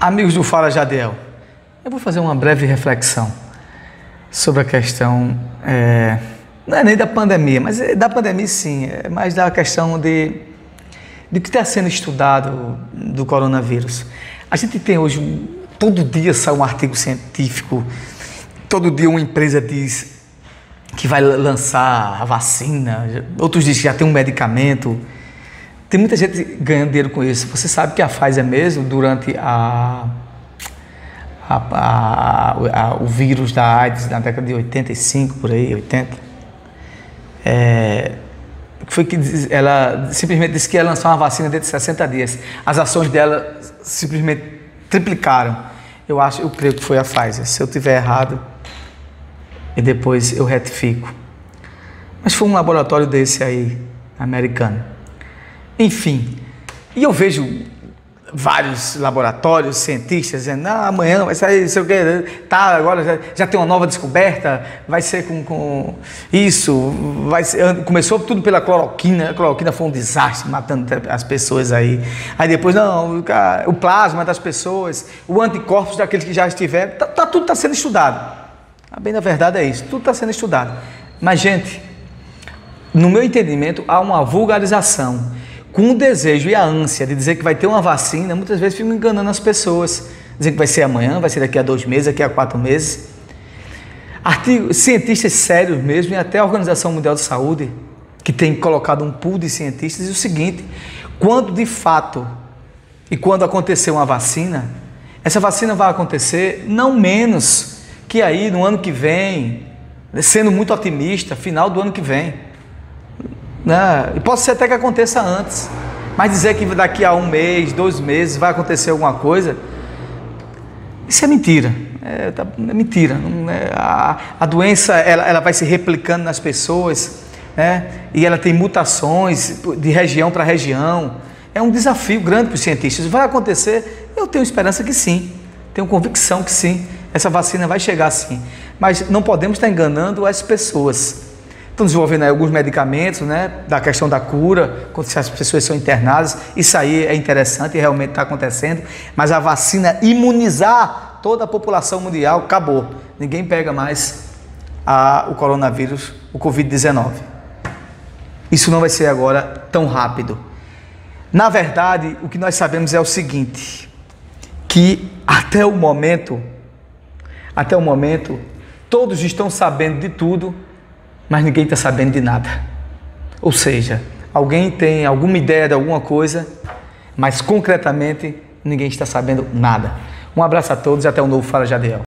Amigos do Fala Jadiel, eu vou fazer uma breve reflexão sobre a questão, é, não é nem da pandemia, mas é da pandemia sim, é mais da questão de, de que está sendo estudado do coronavírus. A gente tem hoje, todo dia sai um artigo científico, todo dia uma empresa diz que vai lançar a vacina, outros dizem que já tem um medicamento. Tem muita gente ganhando dinheiro com isso. Você sabe que a Pfizer mesmo, durante a, a, a, a o vírus da AIDS na década de 85, por aí, 80, é, foi que ela simplesmente disse que ia lançar uma vacina dentro de 60 dias. As ações dela simplesmente triplicaram. Eu acho, eu creio que foi a Pfizer. Se eu tiver errado, e depois eu retifico. Mas foi um laboratório desse aí, americano. Enfim, e eu vejo vários laboratórios, cientistas dizendo, não, amanhã vai sair, sei o que, tá, agora já, já, tem uma nova descoberta, vai ser com, com isso, vai ser, começou tudo pela cloroquina, a cloroquina foi um desastre, matando as pessoas aí, aí depois, não, o plasma das pessoas, o anticorpos daqueles que já estiveram, tá, tá tudo está sendo estudado, bem da verdade é isso, tudo está sendo estudado, mas gente, no meu entendimento, há uma vulgarização, com o desejo e a ânsia de dizer que vai ter uma vacina, muitas vezes ficam enganando as pessoas, dizendo que vai ser amanhã, vai ser daqui a dois meses, daqui a quatro meses. Cientistas sérios mesmo, e até a Organização Mundial de Saúde, que tem colocado um pool de cientistas, diz o seguinte: quando de fato e quando acontecer uma vacina, essa vacina vai acontecer não menos que aí no ano que vem, sendo muito otimista, final do ano que vem. Né? E pode ser até que aconteça antes. Mas dizer que daqui a um mês, dois meses vai acontecer alguma coisa, isso é mentira. É, tá, é mentira. É, a, a, doença ela, ela vai se replicando nas pessoas né? e ela tem mutações de região para região. É um desafio grande para os cientistas. Vai acontecer? Eu tenho esperança que sim. Tenho convicção que sim. Essa vacina vai chegar sim. Mas não podemos estar enganando as pessoas. Estão desenvolvendo alguns medicamentos, né, da questão da cura, quando as pessoas são internadas. Isso aí é interessante e realmente está acontecendo. Mas a vacina imunizar toda a população mundial acabou. Ninguém pega mais a, o coronavírus, o Covid-19. Isso não vai ser agora tão rápido. Na verdade, o que nós sabemos é o seguinte, que até o momento, até o momento, todos estão sabendo de tudo mas ninguém está sabendo de nada. Ou seja, alguém tem alguma ideia de alguma coisa, mas concretamente ninguém está sabendo nada. Um abraço a todos e até o novo Fala Jadiel.